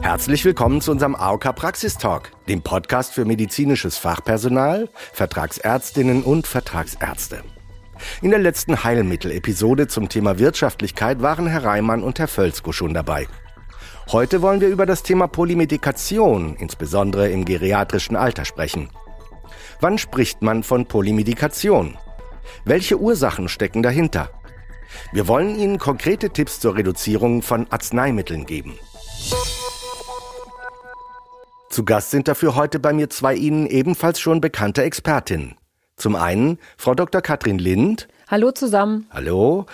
Herzlich willkommen zu unserem AOK Praxistalk, dem Podcast für medizinisches Fachpersonal, Vertragsärztinnen und Vertragsärzte. In der letzten Heilmittel-Episode zum Thema Wirtschaftlichkeit waren Herr Reimann und Herr Völzko schon dabei. Heute wollen wir über das Thema Polymedikation, insbesondere im geriatrischen Alter, sprechen. Wann spricht man von Polymedikation? Welche Ursachen stecken dahinter? Wir wollen Ihnen konkrete Tipps zur Reduzierung von Arzneimitteln geben. Zu Gast sind dafür heute bei mir zwei Ihnen ebenfalls schon bekannte Expertinnen. Zum einen Frau Dr. Katrin Lind. Hallo zusammen. Hallo.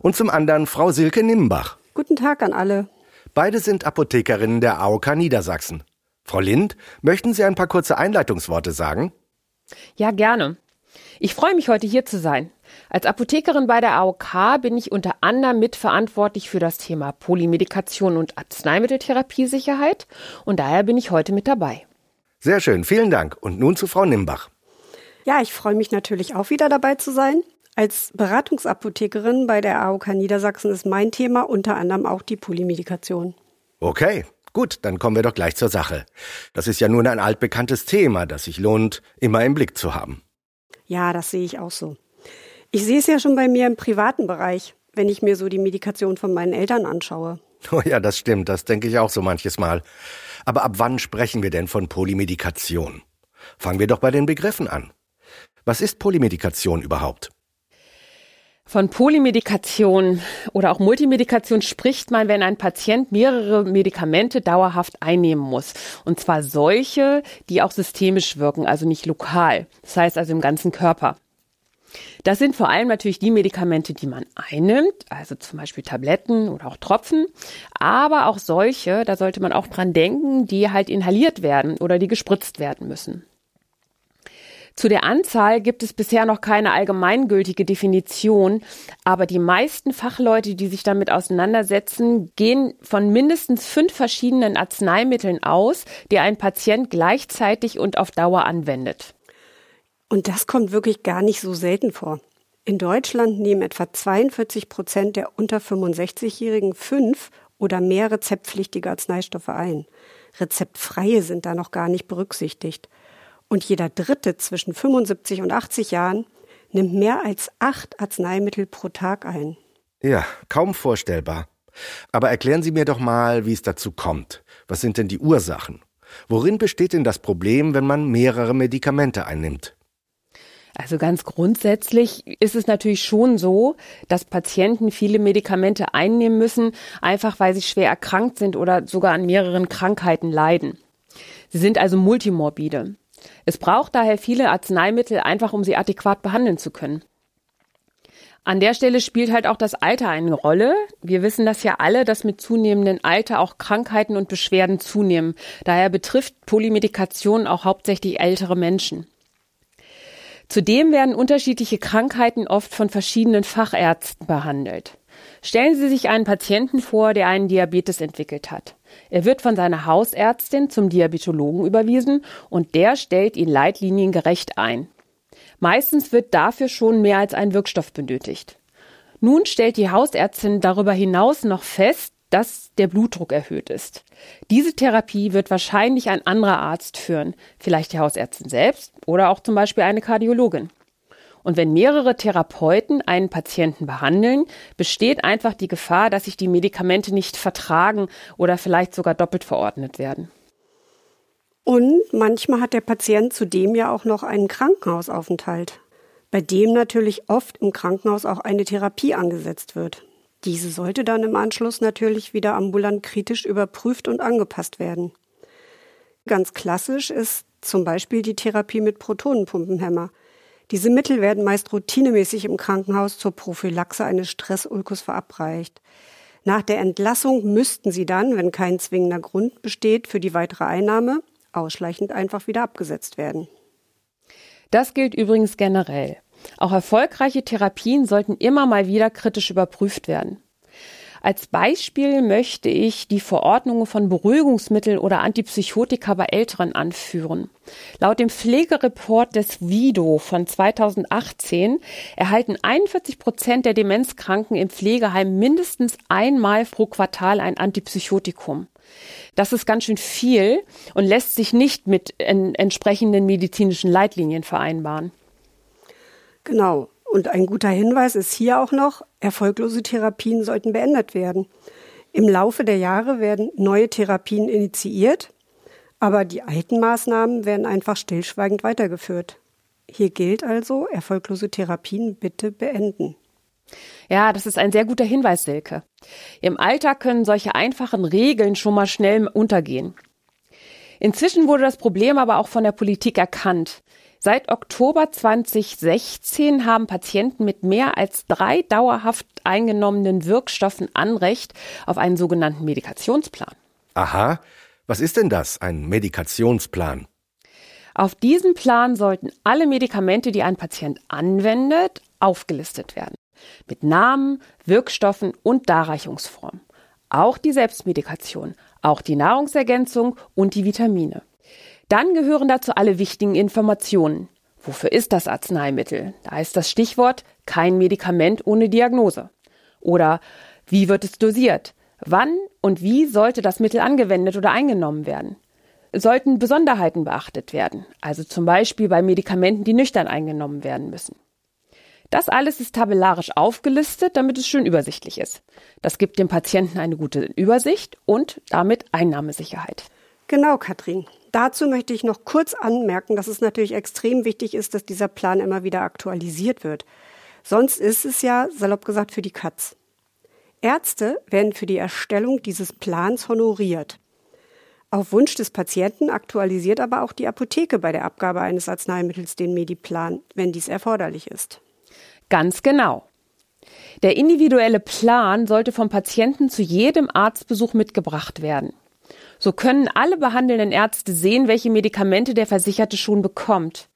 Und zum anderen Frau Silke Nimbach. Guten Tag an alle. Beide sind Apothekerinnen der AOK Niedersachsen. Frau Lind, möchten Sie ein paar kurze Einleitungsworte sagen? Ja, gerne. Ich freue mich heute hier zu sein. Als Apothekerin bei der AOK bin ich unter anderem mitverantwortlich für das Thema Polymedikation und Arzneimitteltherapiesicherheit und daher bin ich heute mit dabei. Sehr schön, vielen Dank. Und nun zu Frau Nimbach. Ja, ich freue mich natürlich auch wieder dabei zu sein. Als Beratungsapothekerin bei der AOK Niedersachsen ist mein Thema unter anderem auch die Polymedikation. Okay, gut, dann kommen wir doch gleich zur Sache. Das ist ja nun ein altbekanntes Thema, das sich lohnt, immer im Blick zu haben. Ja, das sehe ich auch so. Ich sehe es ja schon bei mir im privaten Bereich, wenn ich mir so die Medikation von meinen Eltern anschaue. Oh ja, das stimmt, das denke ich auch so manches Mal. Aber ab wann sprechen wir denn von Polymedikation? Fangen wir doch bei den Begriffen an. Was ist Polymedikation überhaupt? Von Polymedikation oder auch Multimedikation spricht man, wenn ein Patient mehrere Medikamente dauerhaft einnehmen muss. Und zwar solche, die auch systemisch wirken, also nicht lokal. Das heißt also im ganzen Körper. Das sind vor allem natürlich die Medikamente, die man einnimmt, also zum Beispiel Tabletten oder auch Tropfen, aber auch solche, da sollte man auch dran denken, die halt inhaliert werden oder die gespritzt werden müssen. Zu der Anzahl gibt es bisher noch keine allgemeingültige Definition, aber die meisten Fachleute, die sich damit auseinandersetzen, gehen von mindestens fünf verschiedenen Arzneimitteln aus, die ein Patient gleichzeitig und auf Dauer anwendet. Und das kommt wirklich gar nicht so selten vor. In Deutschland nehmen etwa 42 Prozent der unter 65-Jährigen fünf oder mehr rezeptpflichtige Arzneistoffe ein. Rezeptfreie sind da noch gar nicht berücksichtigt. Und jeder Dritte zwischen 75 und 80 Jahren nimmt mehr als acht Arzneimittel pro Tag ein. Ja, kaum vorstellbar. Aber erklären Sie mir doch mal, wie es dazu kommt. Was sind denn die Ursachen? Worin besteht denn das Problem, wenn man mehrere Medikamente einnimmt? Also ganz grundsätzlich ist es natürlich schon so, dass Patienten viele Medikamente einnehmen müssen, einfach weil sie schwer erkrankt sind oder sogar an mehreren Krankheiten leiden. Sie sind also multimorbide. Es braucht daher viele Arzneimittel, einfach um sie adäquat behandeln zu können. An der Stelle spielt halt auch das Alter eine Rolle. Wir wissen das ja alle, dass mit zunehmendem Alter auch Krankheiten und Beschwerden zunehmen. Daher betrifft Polymedikation auch hauptsächlich ältere Menschen. Zudem werden unterschiedliche Krankheiten oft von verschiedenen Fachärzten behandelt. Stellen Sie sich einen Patienten vor, der einen Diabetes entwickelt hat. Er wird von seiner Hausärztin zum Diabetologen überwiesen und der stellt ihn leitliniengerecht ein. Meistens wird dafür schon mehr als ein Wirkstoff benötigt. Nun stellt die Hausärztin darüber hinaus noch fest, dass der Blutdruck erhöht ist. Diese Therapie wird wahrscheinlich ein anderer Arzt führen, vielleicht die Hausärztin selbst oder auch zum Beispiel eine Kardiologin. Und wenn mehrere Therapeuten einen Patienten behandeln, besteht einfach die Gefahr, dass sich die Medikamente nicht vertragen oder vielleicht sogar doppelt verordnet werden. Und manchmal hat der Patient zudem ja auch noch einen Krankenhausaufenthalt, bei dem natürlich oft im Krankenhaus auch eine Therapie angesetzt wird. Diese sollte dann im Anschluss natürlich wieder ambulant kritisch überprüft und angepasst werden. Ganz klassisch ist zum Beispiel die Therapie mit Protonenpumpenhemmer – diese Mittel werden meist routinemäßig im Krankenhaus zur Prophylaxe eines Stressulkus verabreicht. Nach der Entlassung müssten sie dann, wenn kein zwingender Grund besteht für die weitere Einnahme, ausschleichend einfach wieder abgesetzt werden. Das gilt übrigens generell. Auch erfolgreiche Therapien sollten immer mal wieder kritisch überprüft werden. Als Beispiel möchte ich die Verordnungen von Beruhigungsmitteln oder Antipsychotika bei Älteren anführen. Laut dem Pflegereport des VIDO von 2018 erhalten 41 Prozent der Demenzkranken im Pflegeheim mindestens einmal pro Quartal ein Antipsychotikum. Das ist ganz schön viel und lässt sich nicht mit entsprechenden medizinischen Leitlinien vereinbaren. Genau. Und ein guter Hinweis ist hier auch noch, erfolglose Therapien sollten beendet werden. Im Laufe der Jahre werden neue Therapien initiiert, aber die alten Maßnahmen werden einfach stillschweigend weitergeführt. Hier gilt also, erfolglose Therapien bitte beenden. Ja, das ist ein sehr guter Hinweis, Silke. Im Alltag können solche einfachen Regeln schon mal schnell untergehen. Inzwischen wurde das Problem aber auch von der Politik erkannt. Seit Oktober 2016 haben Patienten mit mehr als drei dauerhaft eingenommenen Wirkstoffen Anrecht auf einen sogenannten Medikationsplan. Aha, was ist denn das, ein Medikationsplan? Auf diesem Plan sollten alle Medikamente, die ein Patient anwendet, aufgelistet werden. Mit Namen, Wirkstoffen und Darreichungsform. Auch die Selbstmedikation, auch die Nahrungsergänzung und die Vitamine. Dann gehören dazu alle wichtigen Informationen. Wofür ist das Arzneimittel? Da ist das Stichwort kein Medikament ohne Diagnose. Oder wie wird es dosiert? Wann und wie sollte das Mittel angewendet oder eingenommen werden? Sollten Besonderheiten beachtet werden, also zum Beispiel bei Medikamenten, die nüchtern eingenommen werden müssen. Das alles ist tabellarisch aufgelistet, damit es schön übersichtlich ist. Das gibt dem Patienten eine gute Übersicht und damit Einnahmesicherheit. Genau, Katrin. Dazu möchte ich noch kurz anmerken, dass es natürlich extrem wichtig ist, dass dieser Plan immer wieder aktualisiert wird. Sonst ist es ja, salopp gesagt, für die Katz. Ärzte werden für die Erstellung dieses Plans honoriert. Auf Wunsch des Patienten aktualisiert aber auch die Apotheke bei der Abgabe eines Arzneimittels den Mediplan, wenn dies erforderlich ist. Ganz genau. Der individuelle Plan sollte vom Patienten zu jedem Arztbesuch mitgebracht werden. So können alle behandelnden Ärzte sehen, welche Medikamente der Versicherte schon bekommt.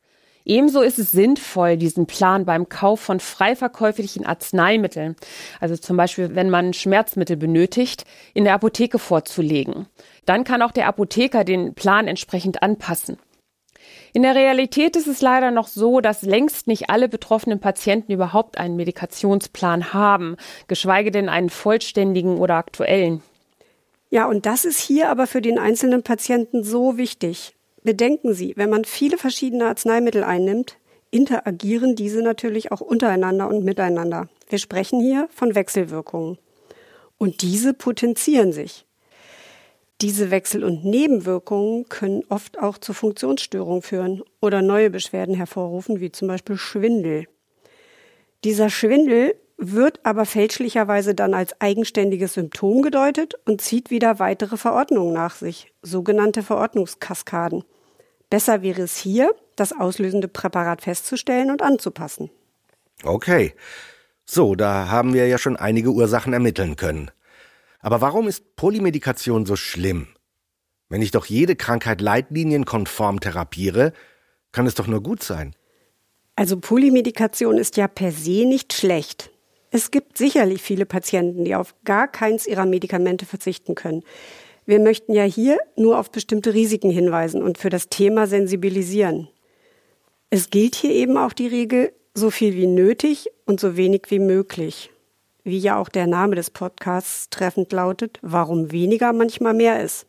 Ebenso ist es sinnvoll, diesen Plan beim Kauf von frei verkäuflichen Arzneimitteln, also zum Beispiel wenn man Schmerzmittel benötigt, in der Apotheke vorzulegen. Dann kann auch der Apotheker den Plan entsprechend anpassen. In der Realität ist es leider noch so, dass längst nicht alle betroffenen Patienten überhaupt einen Medikationsplan haben, geschweige denn einen vollständigen oder aktuellen. Ja, und das ist hier aber für den einzelnen Patienten so wichtig. Bedenken Sie, wenn man viele verschiedene Arzneimittel einnimmt, interagieren diese natürlich auch untereinander und miteinander. Wir sprechen hier von Wechselwirkungen. Und diese potenzieren sich. Diese Wechsel- und Nebenwirkungen können oft auch zu Funktionsstörungen führen oder neue Beschwerden hervorrufen, wie zum Beispiel Schwindel. Dieser Schwindel wird aber fälschlicherweise dann als eigenständiges Symptom gedeutet und zieht wieder weitere Verordnungen nach sich, sogenannte Verordnungskaskaden. Besser wäre es hier, das auslösende Präparat festzustellen und anzupassen. Okay. So, da haben wir ja schon einige Ursachen ermitteln können. Aber warum ist Polymedikation so schlimm? Wenn ich doch jede Krankheit leitlinienkonform therapiere, kann es doch nur gut sein. Also Polymedikation ist ja per se nicht schlecht. Es gibt sicherlich viele Patienten, die auf gar keins ihrer Medikamente verzichten können. Wir möchten ja hier nur auf bestimmte Risiken hinweisen und für das Thema sensibilisieren. Es gilt hier eben auch die Regel, so viel wie nötig und so wenig wie möglich. Wie ja auch der Name des Podcasts treffend lautet, warum weniger manchmal mehr ist.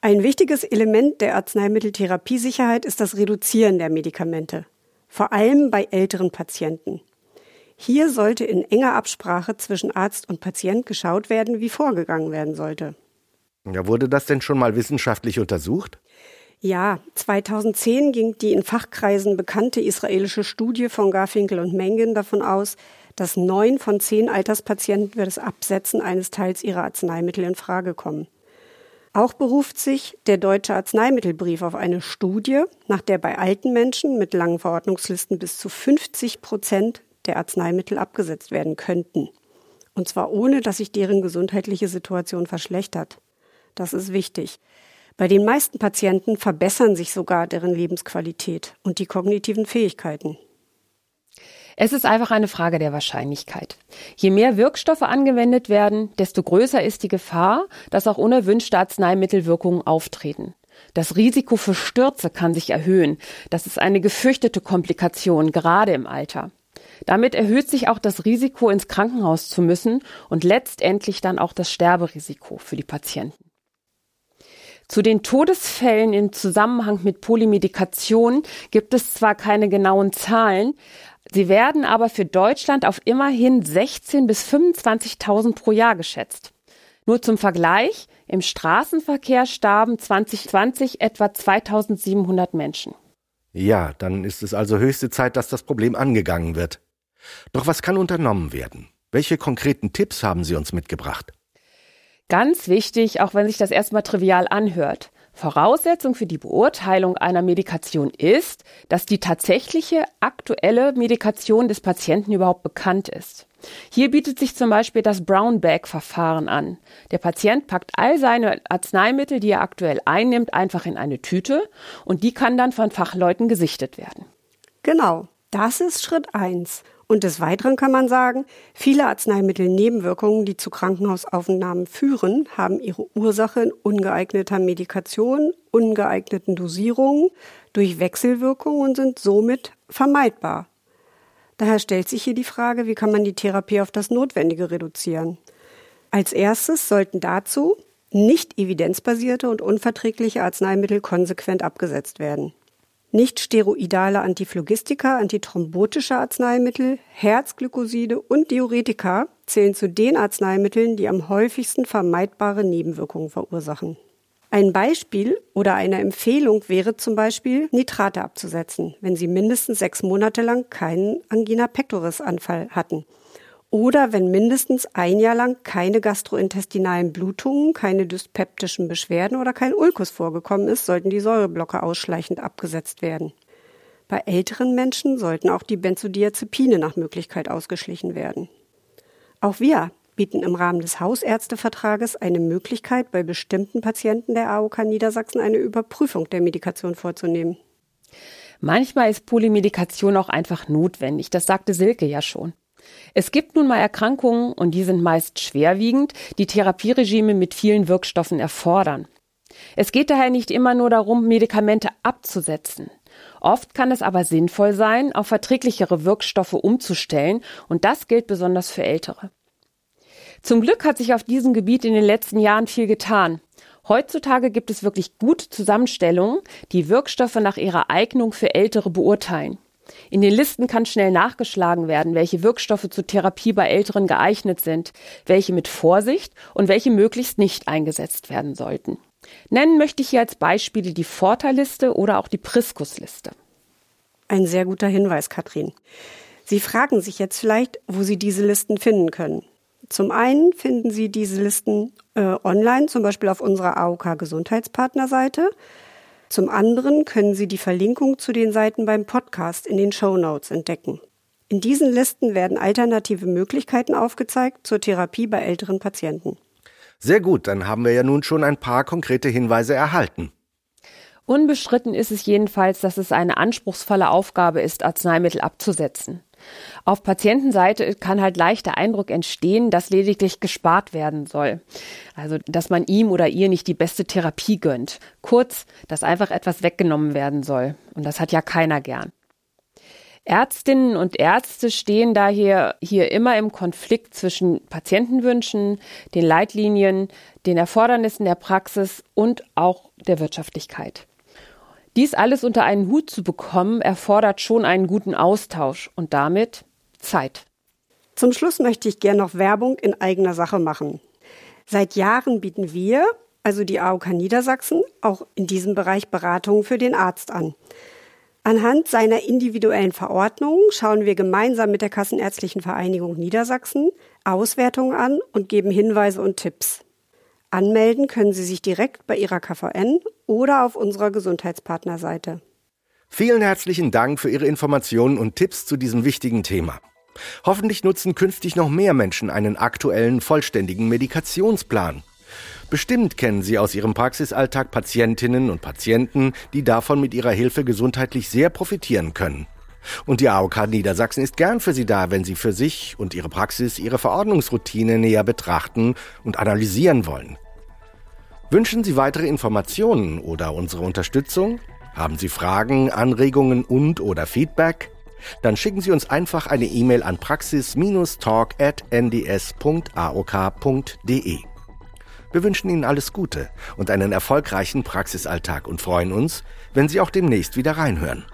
Ein wichtiges Element der Arzneimitteltherapiesicherheit ist das Reduzieren der Medikamente, vor allem bei älteren Patienten. Hier sollte in enger Absprache zwischen Arzt und Patient geschaut werden, wie vorgegangen werden sollte. Ja, wurde das denn schon mal wissenschaftlich untersucht? Ja, 2010 ging die in Fachkreisen bekannte israelische Studie von Garfinkel und Mengen davon aus, dass neun von zehn Alterspatienten für das Absetzen eines Teils ihrer Arzneimittel in Frage kommen. Auch beruft sich der Deutsche Arzneimittelbrief auf eine Studie, nach der bei alten Menschen mit langen Verordnungslisten bis zu 50 Prozent der Arzneimittel abgesetzt werden könnten. Und zwar ohne, dass sich deren gesundheitliche Situation verschlechtert. Das ist wichtig. Bei den meisten Patienten verbessern sich sogar deren Lebensqualität und die kognitiven Fähigkeiten. Es ist einfach eine Frage der Wahrscheinlichkeit. Je mehr Wirkstoffe angewendet werden, desto größer ist die Gefahr, dass auch unerwünschte Arzneimittelwirkungen auftreten. Das Risiko für Stürze kann sich erhöhen. Das ist eine gefürchtete Komplikation, gerade im Alter. Damit erhöht sich auch das Risiko, ins Krankenhaus zu müssen und letztendlich dann auch das Sterberisiko für die Patienten. Zu den Todesfällen im Zusammenhang mit Polymedikation gibt es zwar keine genauen Zahlen, sie werden aber für Deutschland auf immerhin 16 bis 25.000 pro Jahr geschätzt. Nur zum Vergleich, im Straßenverkehr starben 2020 etwa 2700 Menschen. Ja, dann ist es also höchste Zeit, dass das Problem angegangen wird. Doch was kann unternommen werden? Welche konkreten Tipps haben Sie uns mitgebracht? Ganz wichtig, auch wenn sich das erstmal trivial anhört. Voraussetzung für die Beurteilung einer Medikation ist, dass die tatsächliche aktuelle Medikation des Patienten überhaupt bekannt ist. Hier bietet sich zum Beispiel das Brown Bag Verfahren an. Der Patient packt all seine Arzneimittel, die er aktuell einnimmt, einfach in eine Tüte und die kann dann von Fachleuten gesichtet werden. Genau, das ist Schritt eins. Und des Weiteren kann man sagen, viele Arzneimittelnebenwirkungen, die zu Krankenhausaufnahmen führen, haben ihre Ursache in ungeeigneter Medikation, ungeeigneten Dosierungen, durch Wechselwirkungen und sind somit vermeidbar. Daher stellt sich hier die Frage, wie kann man die Therapie auf das Notwendige reduzieren? Als erstes sollten dazu nicht evidenzbasierte und unverträgliche Arzneimittel konsequent abgesetzt werden. Nicht steroidale Antiphlogistika, antithrombotische Arzneimittel, Herzglykoside und Diuretika zählen zu den Arzneimitteln, die am häufigsten vermeidbare Nebenwirkungen verursachen. Ein Beispiel oder eine Empfehlung wäre zum Beispiel, Nitrate abzusetzen, wenn Sie mindestens sechs Monate lang keinen Angina pectoris Anfall hatten. Oder wenn mindestens ein Jahr lang keine gastrointestinalen Blutungen, keine dyspeptischen Beschwerden oder kein Ulkus vorgekommen ist, sollten die Säureblocker ausschleichend abgesetzt werden. Bei älteren Menschen sollten auch die Benzodiazepine nach Möglichkeit ausgeschlichen werden. Auch wir bieten im Rahmen des Hausärztevertrages eine Möglichkeit, bei bestimmten Patienten der AOK Niedersachsen eine Überprüfung der Medikation vorzunehmen. Manchmal ist Polymedikation auch einfach notwendig, das sagte Silke ja schon. Es gibt nun mal Erkrankungen, und die sind meist schwerwiegend, die Therapieregime mit vielen Wirkstoffen erfordern. Es geht daher nicht immer nur darum, Medikamente abzusetzen. Oft kann es aber sinnvoll sein, auf verträglichere Wirkstoffe umzustellen, und das gilt besonders für Ältere. Zum Glück hat sich auf diesem Gebiet in den letzten Jahren viel getan. Heutzutage gibt es wirklich gute Zusammenstellungen, die Wirkstoffe nach ihrer Eignung für Ältere beurteilen. In den Listen kann schnell nachgeschlagen werden, welche Wirkstoffe zur Therapie bei Älteren geeignet sind, welche mit Vorsicht und welche möglichst nicht eingesetzt werden sollten. Nennen möchte ich hier als Beispiele die Vorteilliste oder auch die Priskusliste. Ein sehr guter Hinweis, Katrin. Sie fragen sich jetzt vielleicht, wo Sie diese Listen finden können. Zum einen finden Sie diese Listen äh, online, zum Beispiel auf unserer AOK Gesundheitspartnerseite. Zum anderen können Sie die Verlinkung zu den Seiten beim Podcast in den Show Notes entdecken. In diesen Listen werden alternative Möglichkeiten aufgezeigt zur Therapie bei älteren Patienten. Sehr gut, dann haben wir ja nun schon ein paar konkrete Hinweise erhalten. Unbestritten ist es jedenfalls, dass es eine anspruchsvolle Aufgabe ist, Arzneimittel abzusetzen. Auf Patientenseite kann halt leicht der Eindruck entstehen, dass lediglich gespart werden soll. Also, dass man ihm oder ihr nicht die beste Therapie gönnt. Kurz, dass einfach etwas weggenommen werden soll. Und das hat ja keiner gern. Ärztinnen und Ärzte stehen daher hier immer im Konflikt zwischen Patientenwünschen, den Leitlinien, den Erfordernissen der Praxis und auch der Wirtschaftlichkeit. Dies alles unter einen Hut zu bekommen, erfordert schon einen guten Austausch und damit Zeit. Zum Schluss möchte ich gerne noch Werbung in eigener Sache machen. Seit Jahren bieten wir, also die AOK Niedersachsen, auch in diesem Bereich Beratungen für den Arzt an. Anhand seiner individuellen Verordnungen schauen wir gemeinsam mit der Kassenärztlichen Vereinigung Niedersachsen Auswertungen an und geben Hinweise und Tipps. Anmelden können Sie sich direkt bei Ihrer KVN oder auf unserer Gesundheitspartnerseite. Vielen herzlichen Dank für Ihre Informationen und Tipps zu diesem wichtigen Thema. Hoffentlich nutzen künftig noch mehr Menschen einen aktuellen, vollständigen Medikationsplan. Bestimmt kennen Sie aus Ihrem Praxisalltag Patientinnen und Patienten, die davon mit ihrer Hilfe gesundheitlich sehr profitieren können. Und die AOK Niedersachsen ist gern für Sie da, wenn Sie für sich und Ihre Praxis Ihre Verordnungsroutine näher betrachten und analysieren wollen. Wünschen Sie weitere Informationen oder unsere Unterstützung? Haben Sie Fragen, Anregungen und oder Feedback? Dann schicken Sie uns einfach eine E-Mail an praxis-talk@nds.aok.de. Wir wünschen Ihnen alles Gute und einen erfolgreichen Praxisalltag und freuen uns, wenn Sie auch demnächst wieder reinhören.